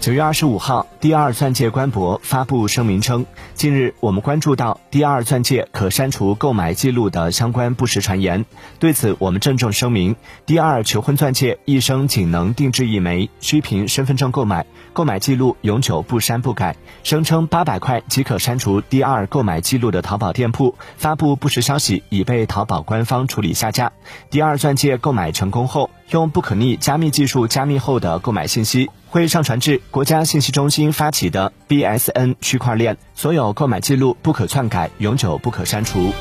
九月二十五号，第二钻戒官博发布声明称，近日我们关注到第二钻戒可删除购买记录的相关不实传言，对此我们郑重声明：第二求婚钻戒一生仅能定制一枚，需凭身份证购买，购买记录永久不删不改。声称八百块即可删除第二购买记录的淘宝店铺发布不实消息，已被淘宝官方处理下架。第二钻戒购买成功后，用不可逆加密技术加密后的购买信息。会上传至国家信息中心发起的 BSN 区块链，所有购买记录不可篡改，永久不可删除。